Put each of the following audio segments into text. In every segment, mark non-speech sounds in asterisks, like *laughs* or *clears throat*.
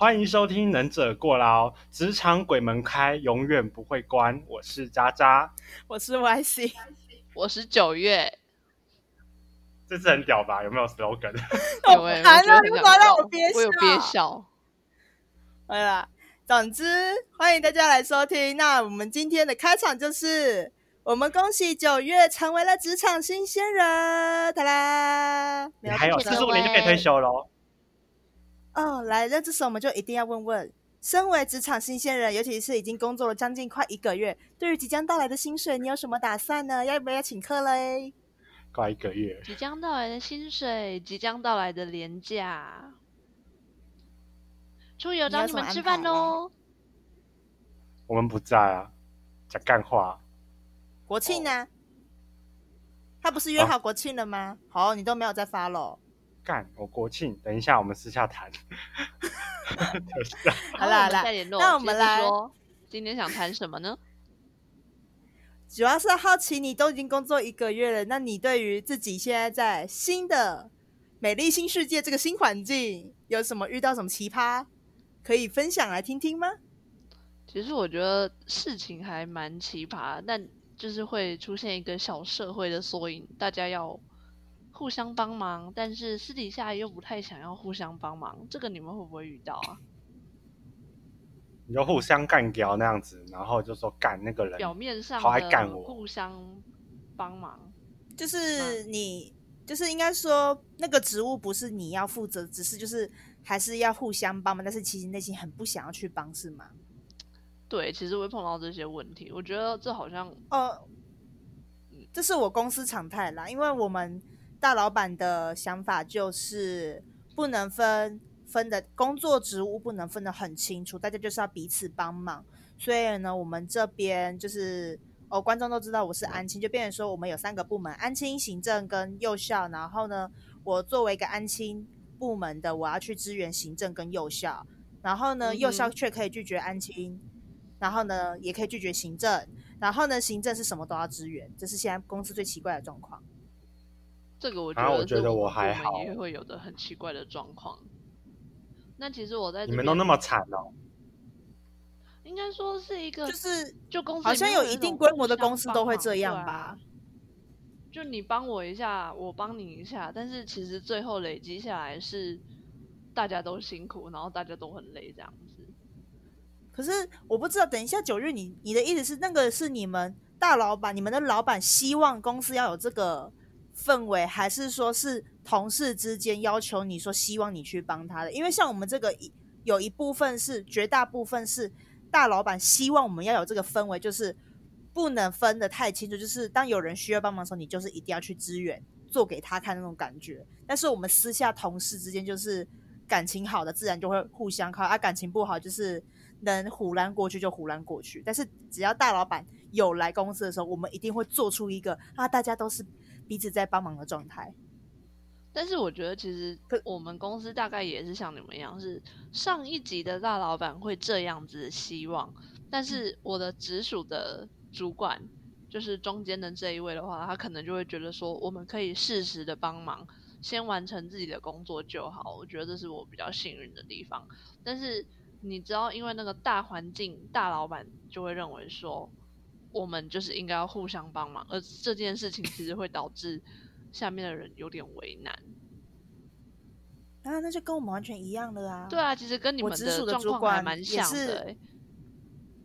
欢迎收听《能者过劳》，职场鬼门开，永远不会关。我是渣渣，我是 YC，我是九月。这次很屌吧？有没有 slogan？*laughs* 有哎，难道你干让我憋笑？我有憋笑。好啦，总之欢迎大家来收听。那我们今天的开场就是，我们恭喜九月成为了职场新鲜人，哒啦！你还有四十五年就可以退休喽。哦，来，那这时候我们就一定要问问，身为职场新鲜人，尤其是已经工作了将近快一个月，对于即将到来的薪水，你有什么打算呢？要不要请客嘞？快一个月，即将到来的薪水，即将到来的年假，出游找你们吃饭喽。我们不在啊，讲干话。国庆呢？他不是约好国庆了吗？好，你都没有再发喽。干！我国庆，等一下我们私下谈。*laughs* *laughs* 好啦好啦，那我们来，今天想谈什么呢？*laughs* 主要是好奇，你都已经工作一个月了，那你对于自己现在在新的美丽新世界这个新环境，有什么遇到什么奇葩可以分享来听听吗？其实我觉得事情还蛮奇葩，但就是会出现一个小社会的缩影，大家要。互相帮忙，但是私底下又不太想要互相帮忙，这个你们会不会遇到啊？你就互相干掉那样子，然后就说干那个人，表面上好爱干我，互相帮忙，就是你，就是应该说那个职务不是你要负责，只是就是还是要互相帮忙，但是其实内心很不想要去帮，是吗？对，其实会碰到这些问题，我觉得这好像呃，这是我公司常态啦，因为我们。大老板的想法就是不能分分的工作职务不能分得很清楚，大家就是要彼此帮忙。所以呢，我们这边就是哦，观众都知道我是安青，就变成说我们有三个部门：安青、行政跟幼校。然后呢，我作为一个安青部门的，我要去支援行政跟幼校。然后呢，幼校却可以拒绝安青，然后呢，也可以拒绝行政。然后呢，行政是什么都要支援，这是现在公司最奇怪的状况。这个我觉得，我觉得我还好，也会有的很奇怪的状况。那其实我在你们都那么惨哦，应该说是一个，就是就公司好像有一定规模的公司都会这样吧？就你帮我一下，我帮你一下，但是其实最后累积下来是大家都辛苦，然后大家都很累这样子。可是我不知道，等一下九月，你你的意思是那个是你们大老板，你们的老板希望公司要有这个？氛围还是说是同事之间要求你说希望你去帮他的，因为像我们这个有一部分是绝大部分是大老板希望我们要有这个氛围，就是不能分的太清楚，就是当有人需要帮忙的时候，你就是一定要去支援，做给他看那种感觉。但是我们私下同事之间就是感情好的，自然就会互相靠；啊，感情不好就是能胡乱过去就胡乱过去。但是只要大老板有来公司的时候，我们一定会做出一个啊，大家都是。彼此在帮忙的状态，但是我觉得其实我们公司大概也是像你们一样，是上一级的大老板会这样子希望，但是我的直属的主管，就是中间的这一位的话，他可能就会觉得说，我们可以适时的帮忙，先完成自己的工作就好。我觉得这是我比较幸运的地方。但是你知道，因为那个大环境，大老板就会认为说。我们就是应该要互相帮忙，而这件事情其实会导致下面的人有点为难。啊，那就跟我们完全一样的啊！对啊，其实跟你们的状况还蛮像的，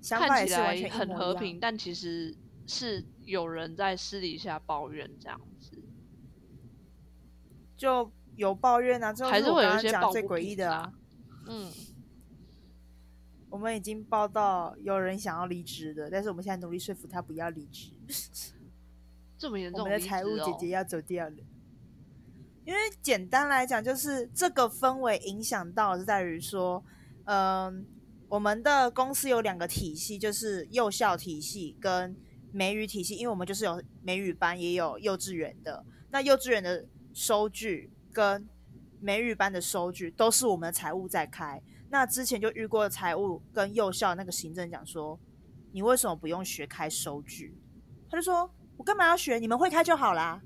看起来很和平，但其实是有人在私底下抱怨这样子，就有抱怨啊，还是会有一些最诡异的啊，嗯。我们已经报到有人想要离职的，但是我们现在努力说服他不要离职。*laughs* 这么严重？我们的财务姐姐要走掉了。因为简单来讲，就是这个氛围影响到是在于说，嗯，我们的公司有两个体系，就是幼校体系跟美语体系。因为我们就是有美语班，也有幼稚园的。那幼稚园的收据跟美语班的收据都是我们的财务在开。那之前就遇过财务跟幼校那个行政讲说，你为什么不用学开收据？他就说，我干嘛要学？你们会开就好啦。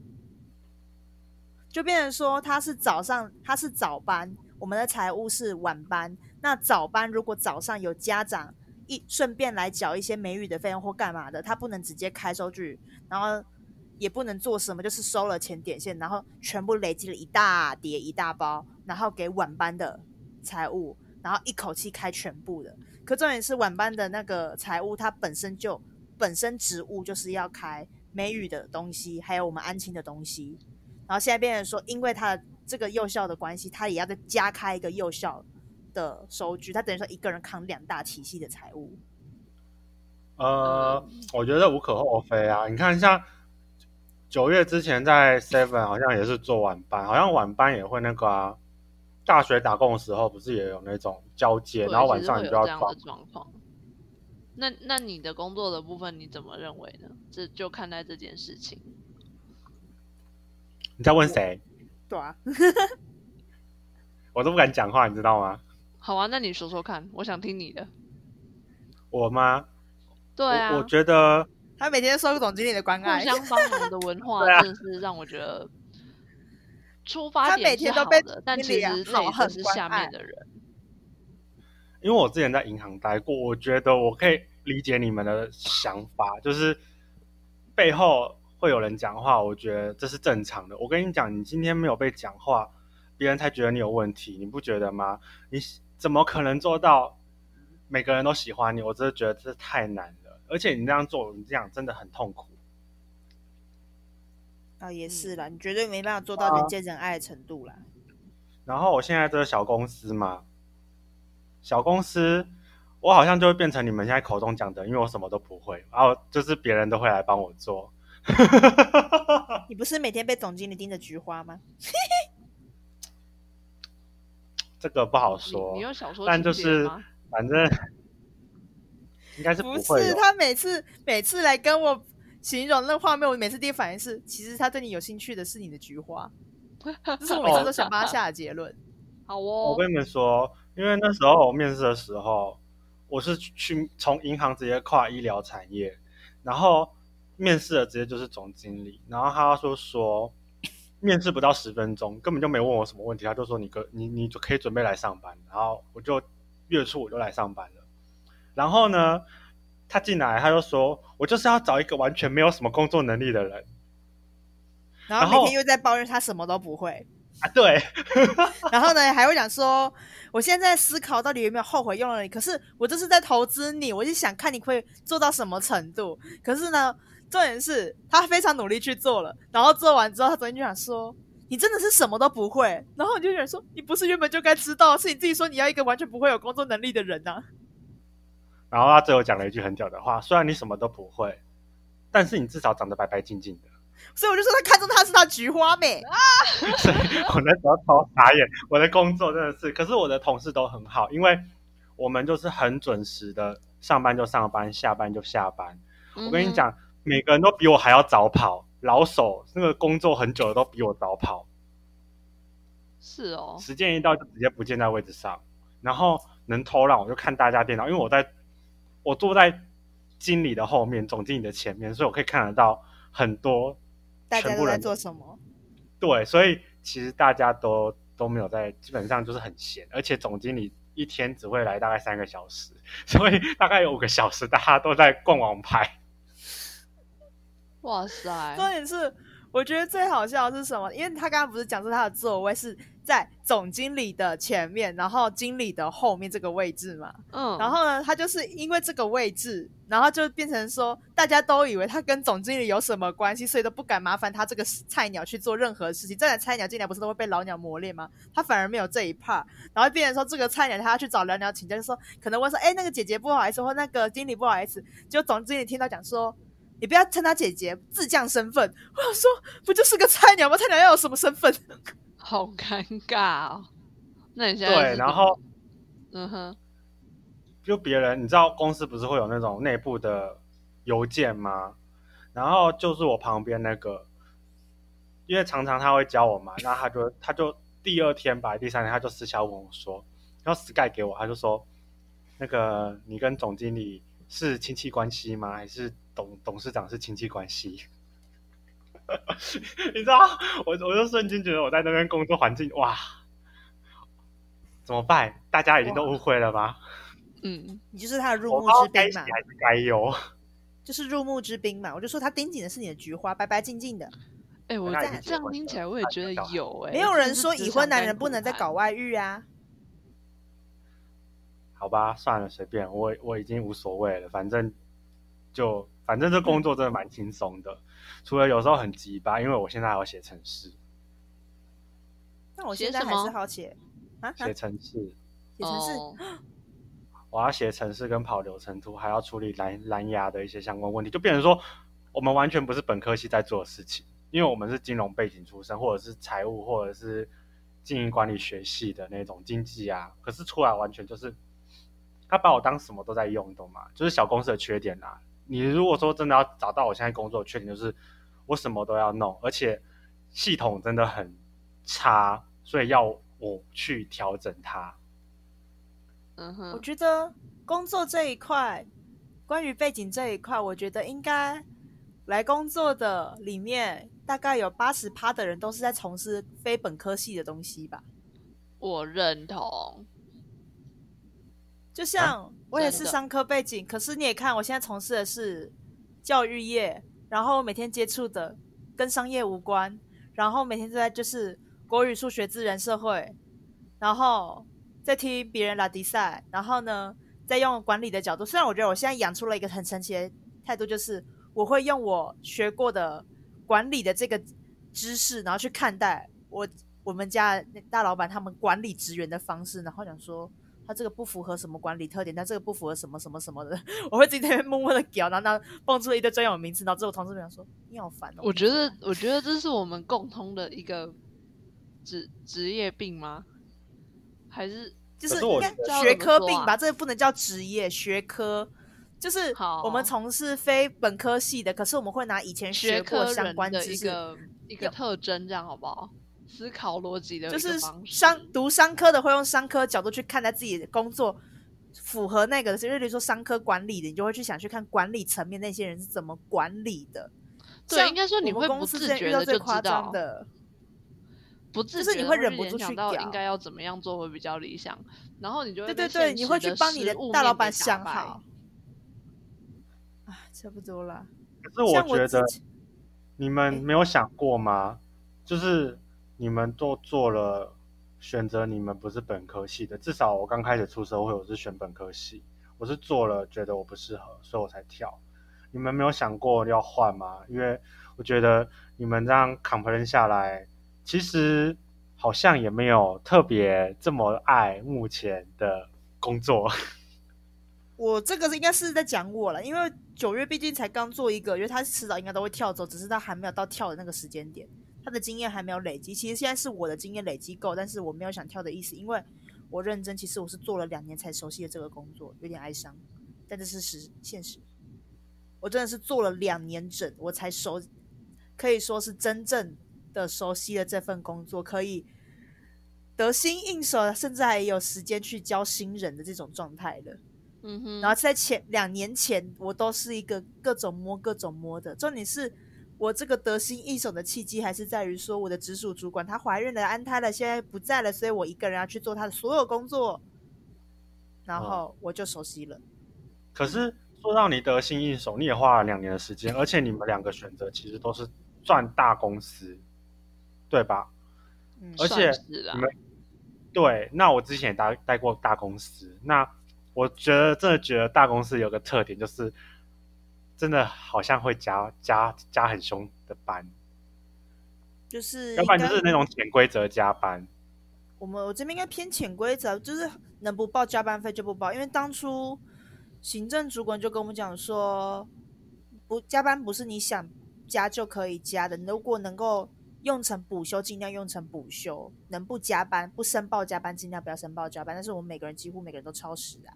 就变成说他是早上他是早班，我们的财务是晚班，那早班如果早上有家长一顺便来缴一些美语的费用或干嘛的，他不能直接开收据，然后也不能做什么，就是收了钱点线，然后全部累积了一大叠一大包，然后给晚班的财务，然后一口气开全部的。可重点是晚班的那个财务，他本身就本身职务就是要开美语的东西，还有我们安亲的东西。然后现在变成说，因为他的这个幼校的关系，他也要再加开一个幼校的收据，他等于说一个人扛两大体系的财务。呃，我觉得无可厚非啊。你看，像九月之前在 Seven 好像也是做晚班，好像晚班也会那个啊。大学打工的时候，不是也有那种交接，然后晚上你就要这样的状况。那那你的工作的部分，你怎么认为呢？这就看待这件事情。你在问谁？对啊，*laughs* 我都不敢讲话，你知道吗？好啊，那你说说看，我想听你的。我吗？对啊，我觉得他每天受总经理的关爱，互相帮忙的文化，*laughs* 真的是让我觉得。出发点是好的，但其实累的是下面的人。因为我之前在银行待过，我觉得我可以理解你们的想法，就是背后会有人讲话，我觉得这是正常的。我跟你讲，你今天没有被讲话，别人才觉得你有问题，你不觉得吗？你怎么可能做到每个人都喜欢你？我真的觉得这太难了，而且你这样做，你这样真的很痛苦。啊，也是啦，你绝对没办法做到人见人爱的程度啦。然后我现在这个小公司嘛，小公司，我好像就会变成你们现在口中讲的，因为我什么都不会，然后就是别人都会来帮我做。你不是每天被总经理盯着菊花吗？*laughs* 这个不好说，你有小说但就是反正 *laughs* 应该是不是他每次每次来跟我。形容那个画面，我每次第一反应是，其实他对你有兴趣的是你的菊花，*laughs* 这是我每次都想帮他下的结论。好哦，我跟你们说，因为那时候我面试的时候，我是去从银行直接跨医疗产业，然后面试的直接就是总经理，然后他说说 *clears throat* 面试不到十分钟，根本就没问我什么问题，他就说你可你你就可以准备来上班，然后我就月初我就来上班了，然后呢？他进来，他就说：“我就是要找一个完全没有什么工作能力的人。”然后每天又在抱怨他什么都不会啊，对。*laughs* *laughs* 然后呢，还会讲说：“我现在思考到底有没有后悔用了你？可是我这是在投资你，我就想看你会做到什么程度。可是呢，重点是他非常努力去做了，然后做完之后，他昨天就想说：‘你真的是什么都不会。’然后你就想说：‘你不是原本就该知道，是你自己说你要一个完全不会有工作能力的人呢？’”然后他最后讲了一句很屌的话：“虽然你什么都不会，但是你至少长得白白净净的。”所以我就说他看中他是他菊花美啊！所以我那时候超傻眼，我的工作真的是，可是我的同事都很好，因为我们就是很准时的，上班就上班，下班就下班。我跟你讲，每个人都比我还要早跑，老手那个工作很久的都比我早跑。是哦，时间一到就直接不见在位置上，然后能偷懒我就看大家电脑，因为我在。我坐在经理的后面，总经理的前面，所以我可以看得到很多大家都在做什么。对，所以其实大家都都没有在，基本上就是很闲，而且总经理一天只会来大概三个小时，*laughs* 所以大概有五个小时大家都在逛网拍。哇塞！重点是，我觉得最好笑的是什么？因为他刚刚不是讲说他的座位是。在总经理的前面，然后经理的后面这个位置嘛，嗯，然后呢，他就是因为这个位置，然后就变成说，大家都以为他跟总经理有什么关系，所以都不敢麻烦他这个菜鸟去做任何事情。这来菜鸟进来不是都会被老鸟磨练吗？他反而没有这一 part，然后变成说这个菜鸟他要去找老鸟请教，就说可能问说，哎，那个姐姐不好意思，或那个经理不好意思，就总经理听到讲说，你不要称他姐姐，自降身份。我想说，不就是个菜鸟吗？菜鸟要有什么身份？好尴尬哦！那你现在对，然后，嗯哼，就别人，你知道公司不是会有那种内部的邮件吗？然后就是我旁边那个，因为常常他会教我嘛，那他就他就第二天吧，第三天他就私下问我说，然后 Sky 给我，他就说，那个你跟总经理是亲戚关系吗？还是董董事长是亲戚关系？*laughs* 你知道，我我就瞬间觉得我在那边工作环境哇，怎么办？大家已经都误会了吧？嗯，你就是他的入我幕之宾嘛，还是该有。*laughs* 就是入幕之宾嘛。我就说他盯紧的是你的菊花，白白净净的。哎、我那已这这样经结婚了听起来我也觉得有哎、没有人说已婚男人不能再搞外遇啊。好吧，算了，随便，我我已经无所谓了，反正就反正这工作真的蛮轻松的，除了有时候很急吧，因为我现在还要写程式，那我写现在还是好写。啊啊，写程式，写成是哦。*gasps* 我要写程式跟跑流程图，还要处理蓝蓝牙的一些相关问题，就变成说我们完全不是本科系在做的事情，因为我们是金融背景出身，或者是财务，或者是经营管理学系的那种经济啊，可是出来完全就是他把我当什么都在用，你懂吗？就是小公司的缺点啊。你如果说真的要找到我现在工作的缺点，就是我什么都要弄，而且系统真的很差，所以要我去调整它。嗯哼我哼，觉得工作这一块，关于背景这一块，我觉得应该来工作的里面，大概有八十趴的人都是在从事非本科系的东西吧。我认同。就像我也是商科背景，可是你也看，我现在从事的是教育业，然后每天接触的跟商业无关，然后每天都在就是国语、数学、自然、社会，然后再听别人拉迪赛，然后呢，再用管理的角度。虽然我觉得我现在养出了一个很神奇的态度，就是我会用我学过的管理的这个知识，然后去看待我我们家的大老板他们管理职员的方式，然后想说。他这个不符合什么管理特点，他这个不符合什么什么什么的，*laughs* 我会自己在那边默默的屌，然后然后蹦出了一堆专有名词，然后之后我同事们讲说你好烦哦。我觉得，我觉得这是我们共通的一个职职业病吗？还是就是应该学科病吧，这个不能叫职业，学科就是我们从事非本科系的，可是我们会拿以前学过科相关的知识，一个一个特征，这样好不好？思考逻辑的就是。商读商科的会用商科角度去看待自己的工作。符合那个，就例如说商科管理的，你就会去想去看管理层面那些人是怎么管理的。对像应该说你会不自觉遇到最夸地就知道张的，不自就是你会忍不住联想到去屌应该要怎么样做会比较理想，然后你就对对对，你会去的帮你的大老板想好。啊，差不多了。可是我像觉得你们没有想过吗？就是你们都做了选择，你们不是本科系的。至少我刚开始出社会，我是选本科系，我是做了觉得我不适合，所以我才跳。你们没有想过要换吗？因为我觉得你们这样 complain 下来，其实好像也没有特别这么爱目前的工作。*laughs* 我这个应该是在讲我了，因为九月毕竟才刚做一个月，他迟早应该都会跳走，只是他还没有到跳的那个时间点，他的经验还没有累积。其实现在是我的经验累积够，但是我没有想跳的意思，因为我认真，其实我是做了两年才熟悉的这个工作，有点哀伤，但这是实现实。我真的是做了两年整，我才熟，可以说是真正的熟悉了这份工作，可以得心应手，甚至还有时间去教新人的这种状态了。嗯哼，然后在前两年前，我都是一个各种摸、各种摸的。重点是我这个得心应手的契机，还是在于说我的直属主管她怀孕了、安胎了，现在不在了，所以我一个人要去做她的所有工作，然后我就熟悉了。可是说到你得心应手，你也花了两年的时间，而且你们两个选择其实都是赚大公司，对吧？嗯，而且算是啦你们对，那我之前也待待过大公司，那我觉得真的觉得大公司有个特点就是，真的好像会加加加很凶的班，就是要不然就是那种潜规则加班。我们我这边应该偏潜规则，就是能不报加班费就不报，因为当初行政主管就跟我们讲说，不加班不是你想加就可以加的，如果能够用成补休，尽量用成补休；能不加班不申报加班，尽量不要申报加班。但是我们每个人几乎每个人都超时啊。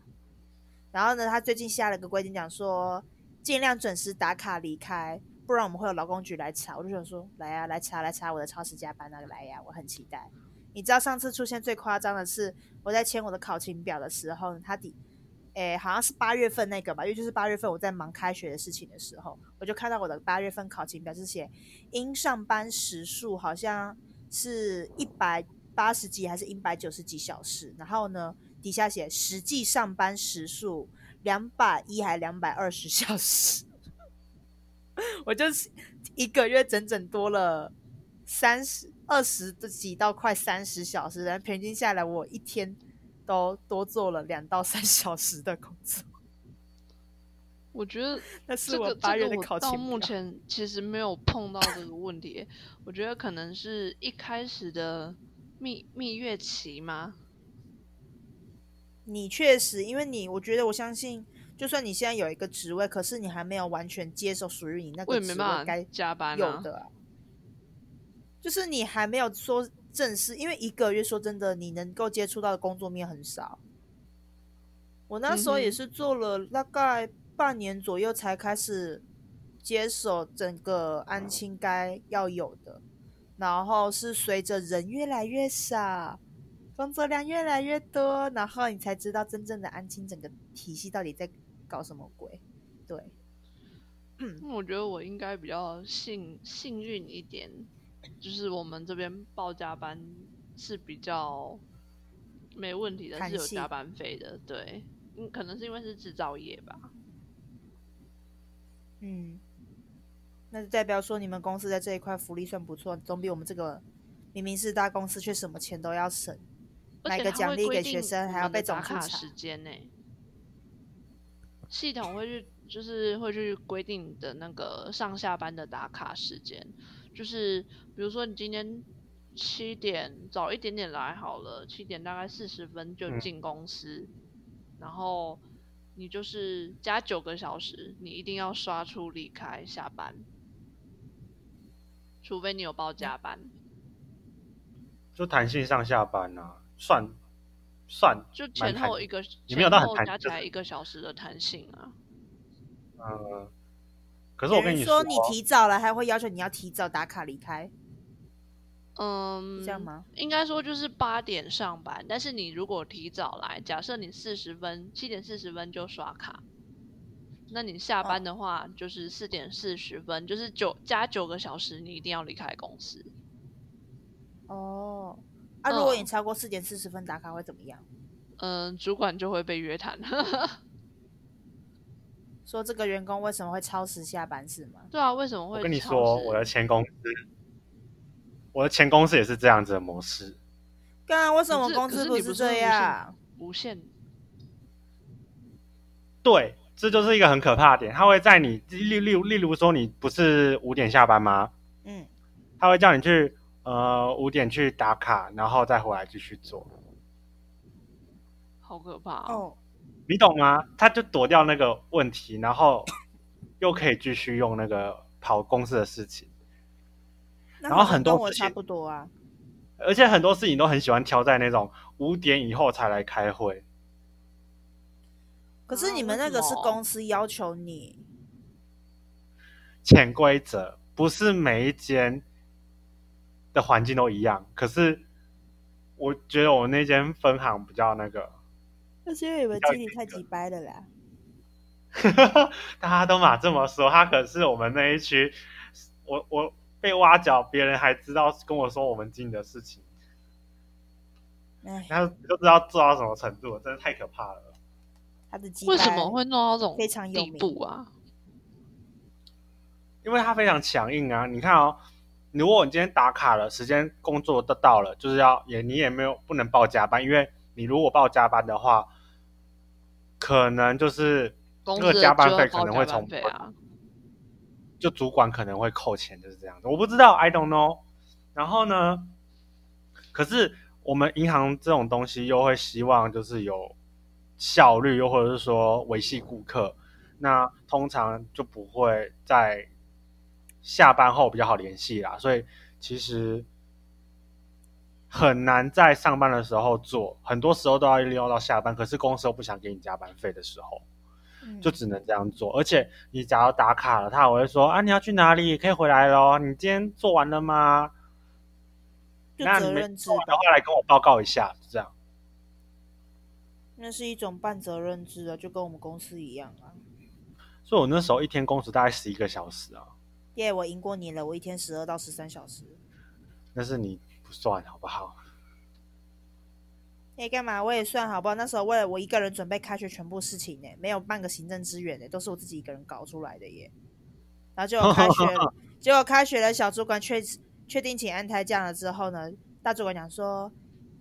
然后呢，他最近下了个规定，讲说尽量准时打卡离开，不然我们会有劳工局来查。我就想说，来呀、来查来查我的超时加班啊，来呀、我很期待。你知道上次出现最夸张的是，我在签我的考勤表的时候，他底，诶，好像是八月份那个吧，因为就是八月份我在忙开学的事情的时候，我就看到我的八月份考勤表是写应上班时数好像是一百八十几还是一百九十几小时，然后呢底下写实际上班时数两百一还两百二十 *laughs* 小时，*laughs* 我就是一个月整整多了三十二十几到快三十小时，然后平均下来我一天都多做了两到三小时的工作。我觉得 *laughs* 那是这个我八月这个我到的考勤表目前其实没有碰到这个问题，我觉得可能是一开始的蜜蜜月期吗？你确实，因为你，我觉得我相信，就算你现在有一个职位，可是你还没有完全接受属于你那个职位该加班啊。有的啊、就是你还没有说正式，因为一个月说真的，你能够接触到的工作面很少。我那时候也是做了大概半年左右才开始接手整个安亲该要有的，然后是随着人越来越少，工作量越来越多，然后你才知道真正的安亲整个体系到底在搞什么鬼。对，那我觉得我应该比较幸幸运一点，就是我们这边报加班是比较没问题的，是有加班费的。对，嗯，可能是因为是制造业吧。嗯，那就代表说你们公司在这一块福利算不错，总比我们这个明明是大公司却什么钱都要省，买而个奖励会规定给学生还要被打总查卡时间呢、系统会去，就是会去规定的那个上下班的打卡时间，就是比如说你今天七点早一点点来好了，七点大概四十分就嗯。进公司，然后你就是加九个小时，你一定要刷出离开下班，除非你有报加班。就弹性上下班啊，算算就前后一个也没有到很前后弹加起来一个小时的弹性啊。嗯，可是我跟你说你提早了，还会要求你要提早打卡离开，嗯，这样吗？应该说就是八点上班，但是你如果提早来，假设你四十分七点四十分就刷卡，那你下班的话就是四点四十分，就是九加九个小时，你一定要离开公司。哦，啊，如果你嗯超过四点四十分打卡会怎么样？嗯，主管就会被约谈。*laughs* 说这个员工为什么会超时下班是吗？对啊，为什么会？我跟你说，我的前公司，我的前公司也是这样子的模式。干，为什么公司不是这样？无限对，这就是一个很可怕的点。他会在你例例如例如说，你不是五点下班吗？嗯，他会叫你去呃五点去打卡，然后再回来继续做。好可怕哦。哦，你懂吗？他就躲掉那个问题，然后又可以继续用那个跑公司的事情，然后很多事情跟我差不多啊。而且很多事情都很喜欢挑在那种五点以后才来开会。可是啊你们那个是公司要求你，潜规则不是每一间的环境都一样，可是我觉得我那间分行比较那个，那是因为你们经理太鸡掰了啦。*laughs* 大家都嘛这么说，他可是我们那一区，我我被挖角，别人还知道跟我说我们经理的事情，哎，他就知道做到什么程度，真的太可怕了。他的鸡为什掰么会弄到这种非常有地名步啊？因为他非常强硬啊！你看哦，如果你今天打卡了，时间工作都到了，就是要也你也没有不能报加班，因为你如果报加班的话，可能就是公司的这个加班费可能会从加班费啊。就主管可能会扣钱，就是这样子。我不知道，I don't know。然后呢，可是我们银行这种东西又会希望就是有效率，又或者是说维系顾客，那通常就不会在下班后比较好联系啦。所以其实很难在上班的时候做，很多时候都要利用到下班。可是公司又不想给你加班费的时候，嗯就只能这样做。而且你假如打卡了，他还会说啊，你要去哪里？可以回来咯。你今天做完了吗？就那你没责任制吧做完的，话，来跟我报告一下，就这样。那是一种半责任制啊，就跟我们公司一样啊。所以我那时候一天工时大概十一个小时啊，耶、我赢过你了，我一天十二到十三小时。但是你不算好不好？哎，干嘛？我也算好不好？那时候为了我一个人准备开学全部事情呢，没有半个行政支援呢，都是我自己一个人搞出来的耶。然后结果开学，*laughs* 结果开学了，小主管确确定请安胎假了之后呢，大主管讲说，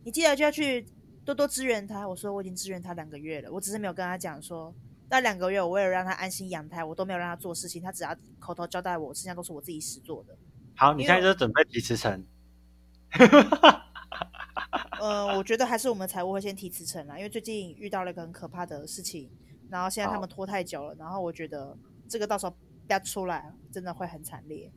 你记得就要去多多支援他。我说我已经支援他两个月了，我只是没有跟他讲说，那两个月我为了让他安心养胎，我都没有让他做事情，他只要口头交代我，剩下都是我自己实做的。好，你现在就准备提辞呈。*laughs* 呃，我觉得还是我们财务会先提辞呈啦，因为最近遇到了一个很可怕的事情，然后现在他们拖太久了，然后我觉得这个到时候要出来，真的会很惨烈。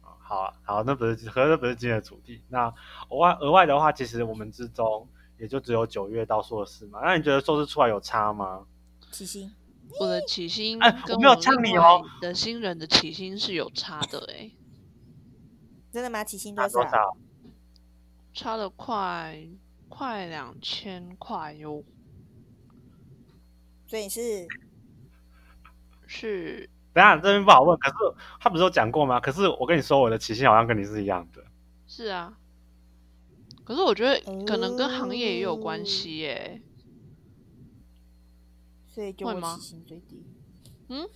好好，那不是，可是不是今天的主题。那额外额外的话，其实我们之中也就只有九月到硕士嘛。那你觉得硕士出来有差吗？起薪，我的起薪哎，我没有呛你哦。的新人的起薪是有差的哎，真的吗？起薪多少？差了快快两千块哟，所以是是。等下这边不好问，可是他不是有讲过吗？可是我跟你说，我的起薪好像跟你是一样的。是啊，可是我觉得可能跟行业也有关系耶。所以就会起薪最低。嗯，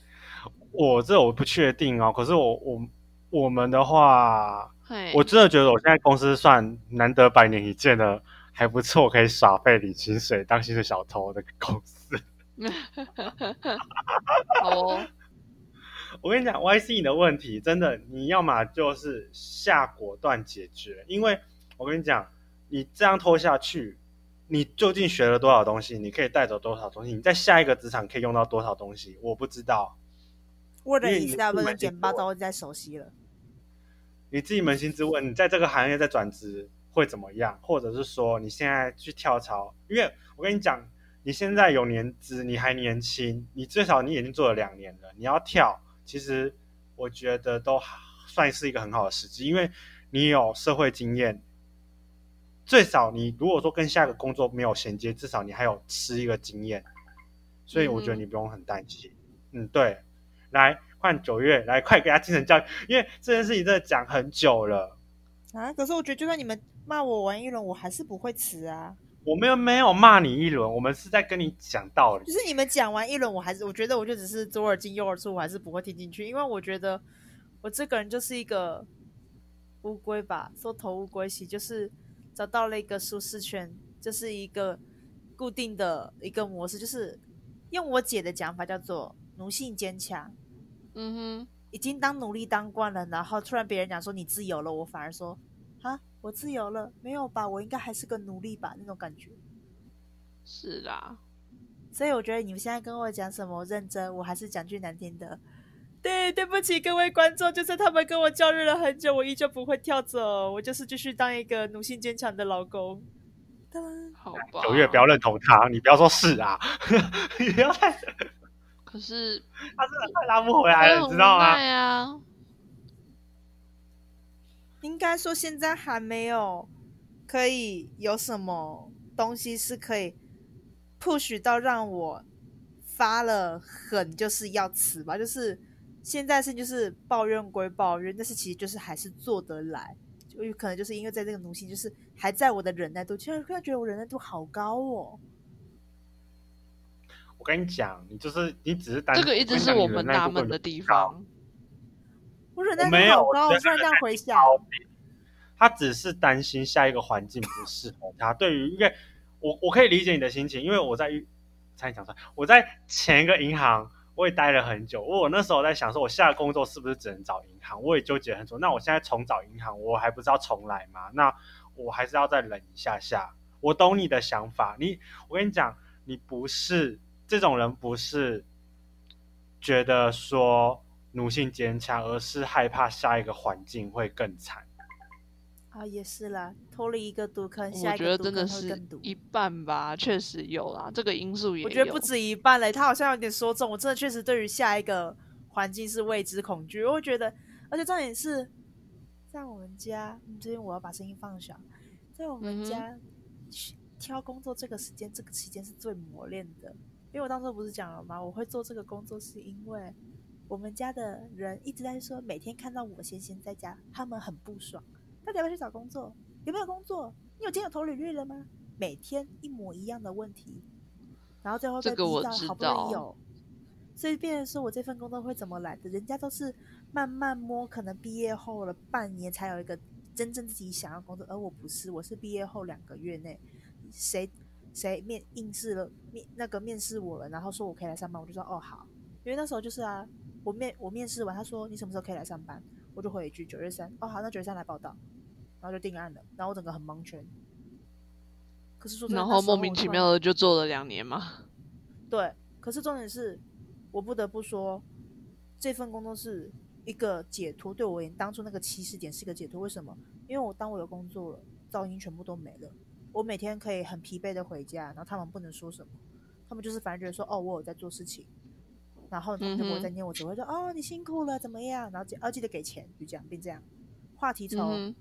我这我不确定哦。可是我我我们的话。我真的觉得我现在公司算难得百年一见的还不错，可以耍废领薪水当薪水小偷的公司。*laughs* 哦，*laughs* 我跟你讲，Y C 你的问题真的，你要么就是下果断解决，因为我跟你讲，你这样拖下去，你究竟学了多少东西？你可以带走多少东西？你在下一个职场可以用到多少东西？我不知道。我的意思大部分简报都在熟悉了。你自己扪心自问，你在这个行业在转职会怎么样？或者是说你现在去跳槽？因为我跟你讲，你现在有年资，你还年轻，你最少你已经做了两年了。你要跳，其实我觉得都算是一个很好的时机，因为你有社会经验。最少你如果说跟下一个工作没有衔接，至少你还有吃一个经验，所以我觉得你不用很担心。嗯，对，来。换九月来，快给他精神教育，因为这件事情真的讲很久了啊！可是我觉得，就算你们骂我玩一轮，我还是不会辞啊。我们又没有骂你一轮，我们是在跟你讲道理。就是你们讲完一轮，我还是我觉得，我就只是左耳进右耳出，我还是不会听进去，因为我觉得我这个人就是一个乌龟吧，缩头乌龟系，就是找到了一个舒适圈，就是一个固定的一个模式，就是用我姐的讲法叫做奴性坚强。嗯哼，已经当奴隶当惯了，然后突然别人讲说你自由了，我反而说啊，我自由了？没有吧，我应该还是个奴隶吧？那种感觉。是啦，所以我觉得你们现在跟我讲什么认真，我还是讲句难听的。对，对不起各位观众，就算他们跟我教育了很久，我依旧不会跳走，我就是继续当一个奴性坚强的老公。好吧，九月不要认同他，你不要说是啊，*laughs* 你不要太。可是他真的快拉不回来了，你知道吗？应该说现在还没有可以有什么东西是可以 push 到让我发了狠就是要辞吧。就是现在是就是抱怨归抱怨，但是其实就是还是做得来。就有可能就是因为在这个奴性，就是还在我的忍耐度，现在突然觉得我忍耐度好高哦。我跟你讲，你就是你只是担这个一直是我们纳闷的地方。我忍耐度好高，我突然这样回想，他只是担心下一个环境不适合他。对于，因为我我可以理解你的心情，因为我在才讲出来，我在前一个银行我也待了很久。我那时候在想说，我下工作是不是只能找银行？我也纠结很久。那我现在重找银行，我还不知道重来吗？那我还是要再忍一下下。我懂你的想法，你我跟你讲，你不是。这种人不是觉得说奴性坚强，而是害怕下一个环境会更惨。啊，也是啦，脱离一个毒坑，我觉得真的是一半吧，确实有啦，这个因素也。我觉得不止一半嘞，他好像有点说中。我真的确实对于下一个环境是未知恐惧，我会觉得，而且重点是在我们家，这边我要把声音放小，在我们家挑工作这个时间，这个期间是最磨练的。因为我当时不是讲了吗？我会做这个工作是因为我们家的人一直在说，每天看到我闲闲在家，他们很不爽。到底要不要去找工作？有没有工作？你有今天有投履历了吗？每天一模一样的问题，然后最后被逼到好不容易有，所以变成说我这份工作会怎么来的？人家都是慢慢摸，可能毕业后了半年才有一个真正自己想要工作，而我不是，我是毕业后两个月内，谁谁面应试了面那个面试我了，然后说我可以来上班，我就说哦好，因为那时候就是啊，我面我面试完，他说你什么时候可以来上班，我就回一句九月三，哦好，那九月三来报道，然后就定案了，然后我整个很蒙圈。可是说真的然后莫名其妙的就做了两年嘛。对，可是重点是，我不得不说，这份工作是一个解脱，对我而言，当初那个起始点是一个解脱。为什么？因为我当我有工作了，噪音全部都没了，我每天可以很疲惫的回家，然后他们不能说什么，他们就是反正觉得说，哦，我有在做事情，然后他们就不会再念我，只会说，哦，你辛苦了，怎么样？然后记，哦，记得给钱，就这样，变这样，话题从。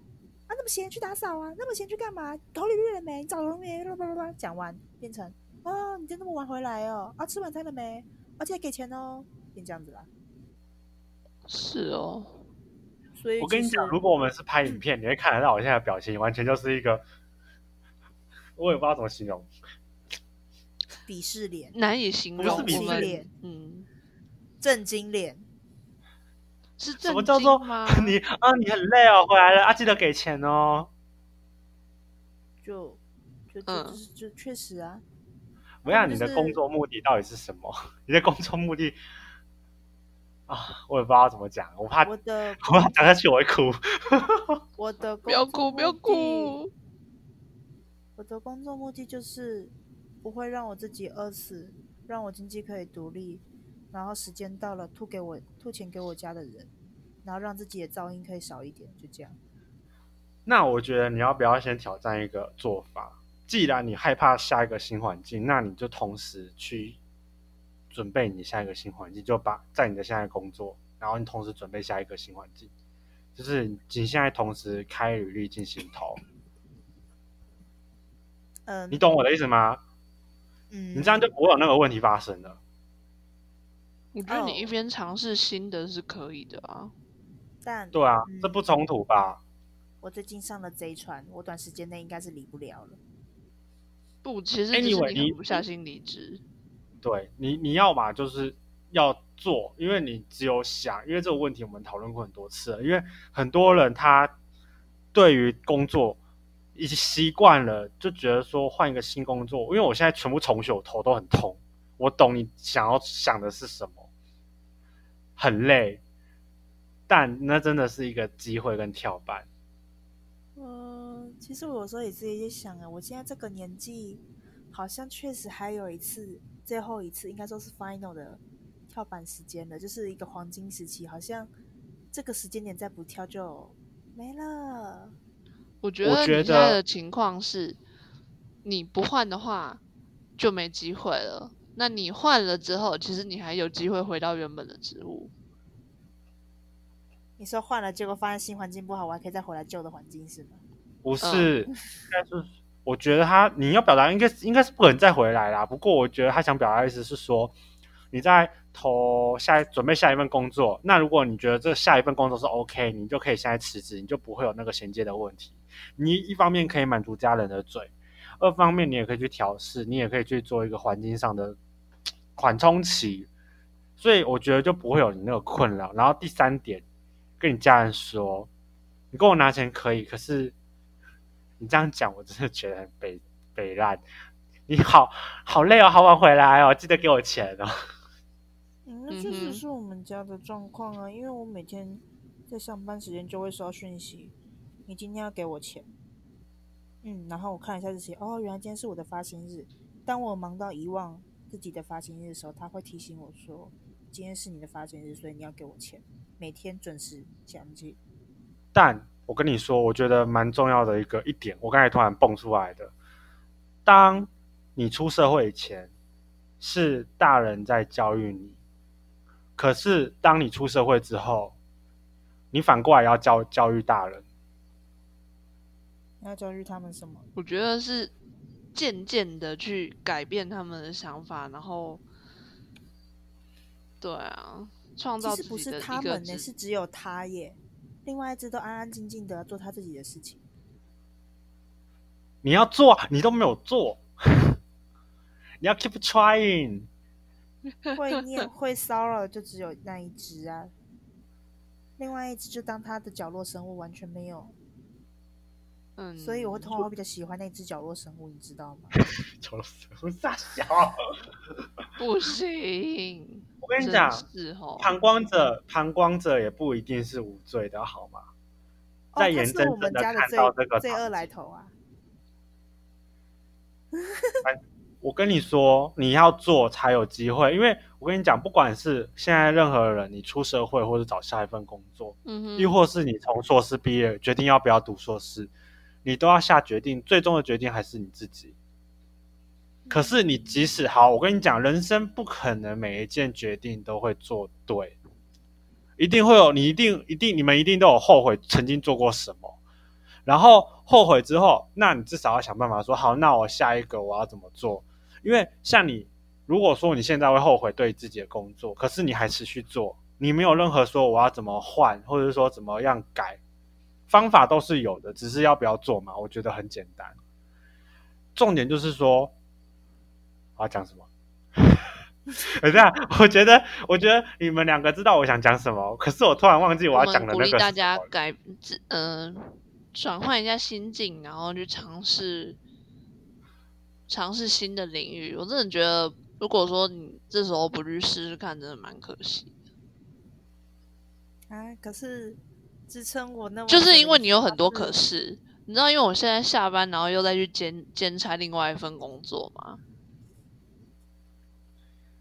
嗯啊，那么闲去打扫啊，那么闲去干嘛？头里绿了没？你找了没？叭叭叭叭，讲完变成啊，你真那么晚回来哦？啊，吃晚餐了没？而且给钱哦，变这样子啦。是哦，所以我跟你讲，如果我们是拍影片，你会看得到我现在的表情，完全就是一个，我也不知道怎么形容。鄙视脸、难以形容不是。鄙视脸嗯，震惊脸，是什么叫做？*laughs* 你啊？你很累哦，回来了啊，记得给钱哦。就就就确实啊，我想你的工作目的到底是什么？你的工作目的啊，我也不知道怎么讲，我怕我的我怕讲下去我会哭。*laughs* 我的 *laughs* 不要哭，不要哭。我的工作目的就是不会让我自己饿死，让我经济可以独立，然后时间到了吐给我吐钱给我家的人，然后让自己的噪音可以少一点，就这样。那我觉得你要不要先挑战一个做法？既然你害怕下一个新环境，那你就同时去准备你下一个新环境，就把在你的现在工作，然后你同时准备下一个新环境，就是你现在同时开履历进行投，嗯，你懂我的意思吗？嗯，你这样就不会有那个问题发生了。我觉得你一哦边尝试新的是可以的啊。但对啊，嗯这不冲突吧？我最近上了贼船，我短时间内应该是离不了了。不，其实只是 Anyway，你你狠不下心离职。对你，你要嘛就是要做，因为你只有想，因为这个问题我们讨论过很多次了，因为很多人他对于工作已经习惯了，就觉得说换一个新工作，因为我现在全部重修，头都很痛。我懂你想要想的是什么，很累，但那真的是一个机会跟跳板。嗯，其实我有时候也自己在想啊，我现在这个年纪，好像确实还有一次，最后一次应该说是 final 的跳板时间了，就是一个黄金时期，好像这个时间点再不跳就没了。我觉得你现在的情况是，你不换的话就没机会了。那你换了之后，其实你还有机会回到原本的职务。你说换了，结果发现新环境不好，我还可以再回来旧的环境是吗？不是，*laughs* 应该是我觉得他你要表达应该应该是不可能再回来啦。不过我觉得他想表达的意思是说，你在投下准备下一份工作，那如果你觉得这下一份工作是 OK，你就可以现在辞职，你就不会有那个衔接的问题。你一方面可以满足家人的嘴，二方面你也可以去调试，你也可以去做一个环境上的缓冲期，所以我觉得就不会有你那个困扰。然后第三点，跟你家人说，你跟我拿钱可以，可是你这样讲，我真的觉得很北北烂。你好好累哦，好晚回来哦，记得给我钱哦。*laughs* 嗯，那确实是我们家的状况啊，因为我每天在上班时间就会收到讯息，你今天要给我钱。嗯，然后我看一下日期，哦，原来今天是我的发薪日。当我忙到遗忘自己的发薪日的时候，他会提醒我说，今天是你的发薪日，所以你要给我钱，每天准时奖金。但我跟你说，我觉得蛮重要的一个一点，我刚才突然蹦出来的，当你出社会以前，是大人在教育你，可是当你出社会之后，你反过来要教教育大人。要教育他们什么？我觉得是渐渐的去改变他们的想法，然后，对啊，创造不是自己的他们呢，是只有他耶。另外一只都安安静静的做他自己的事情。你要做，你都没有做，*laughs* 你要 keep trying。*laughs* 会念 *laughs* 会骚扰就只有那一只啊，另外一只就当他的角落生物，完全没有。嗯，所以我会通常会比较喜欢那只角落生物，你知道吗？*laughs* 角落生物傻小，*laughs* 不行。*laughs* 我跟你讲，哦，旁观者旁观者也不一定是无罪的，好吗？在眼睁睁的看到这个罪恶来头啊！我跟你说，你要做才有机会，因为我跟你讲，不管是现在任何人，你出社会或者找下一份工作，嗯亦或是你从硕士毕业决定要不要读硕士，你都要下决定，最终的决定还是你自己。可是你即使好，我跟你讲，人生不可能每一件决定都会做对，一定会有你一定一定你们一定都有后悔曾经做过什么，然后后悔之后，那你至少要想办法说好，那我下一个我要怎么做？因为像你，如果说你现在会后悔对自己的工作，可是你还持续做，你没有任何说我要怎么换，或者说怎么样改，方法都是有的，只是要不要做嘛？我觉得很简单。重点就是说，我要讲什么？*laughs* 等一下，我觉得，我觉得你们两个知道我想讲什么，可是我突然忘记我要讲的那个。鼓励大家改，嗯、呃，转换一下心境，然后去尝试。尝试新的领域，我真的觉得，如果说你这时候不去试试看，真的蛮可惜的。啊，可是支撑我那，就是因为你有很多可是，你知道，因为我现在下班，然后又再去兼兼差另外一份工作嘛。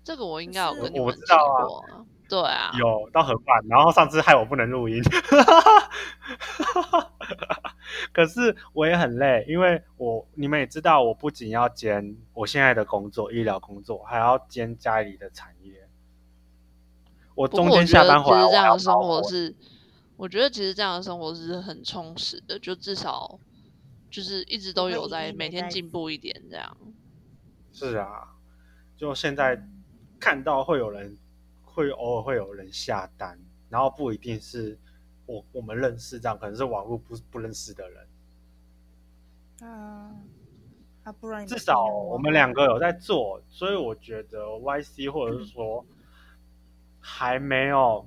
这个我应该有跟你们知道啊，对啊，有到很晚，然后上次害我不能录音。*laughs* 可是我也很累，因为我你们也知道，我不仅要兼我现在的工作，医疗工作，还要兼家里的产业。我中间下班回来，这样的生活是，我觉得其实这样的生活是很充实的，就至少就是一直都有在每天进步一点这样。是啊，就现在看到会有人会偶尔会有人下单，然后不一定是。我我们认识这样，可能是网络不不认识的人。啊啊，不然至少我们两个有在做，所以我觉得 YC 或者是说 *clears throat* 还没有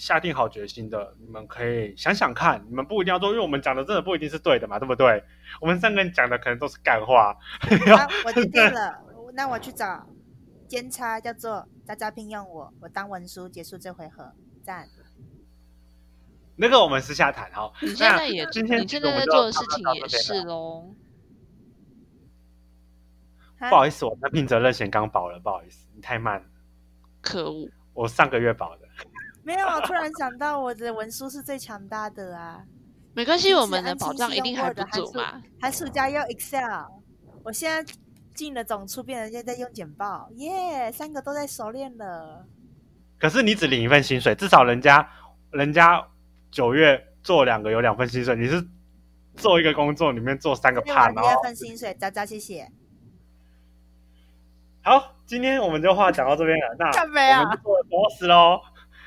下定好决心的，你们可以想想看，你们不一定要做，因为我们讲的真的不一定是对的嘛，对不对？我们三个人讲的可能都是干话。啊、*laughs* 我决定了，那我去找监察，叫做渣渣聘用我，我当文书，结束这回合，赞。那个我们私下谈哈。你现在也，今天你现在在做的事情也是喽。不好意思，我那聘责任险刚保了，不好意思，你太慢了。可恶！我上个月保的。没有，突然想到我的文书是最强大的啊。没关系，我们的保障一定还不足嘛。寒暑假要 Excel，我现在进了总出，变人家在用简报，耶，三个都在熟练了。可是你只领一份薪水，至少人家人家。九月做两个有两份薪水，你是做一个工作里面做三个 part，第二份薪水，渣渣谢谢。好，今天我们就话讲到这边了，那我们就做 boss 喽。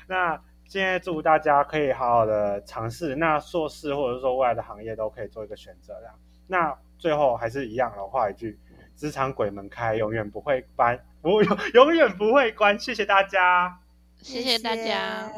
那现在祝大家可以好好的尝试，那硕士或者说未来的行业都可以做一个选择的。那最后还是一样老话一句：职场鬼门开，永远不会关，不永 *laughs* 永远不会关。谢谢大家，谢谢大家。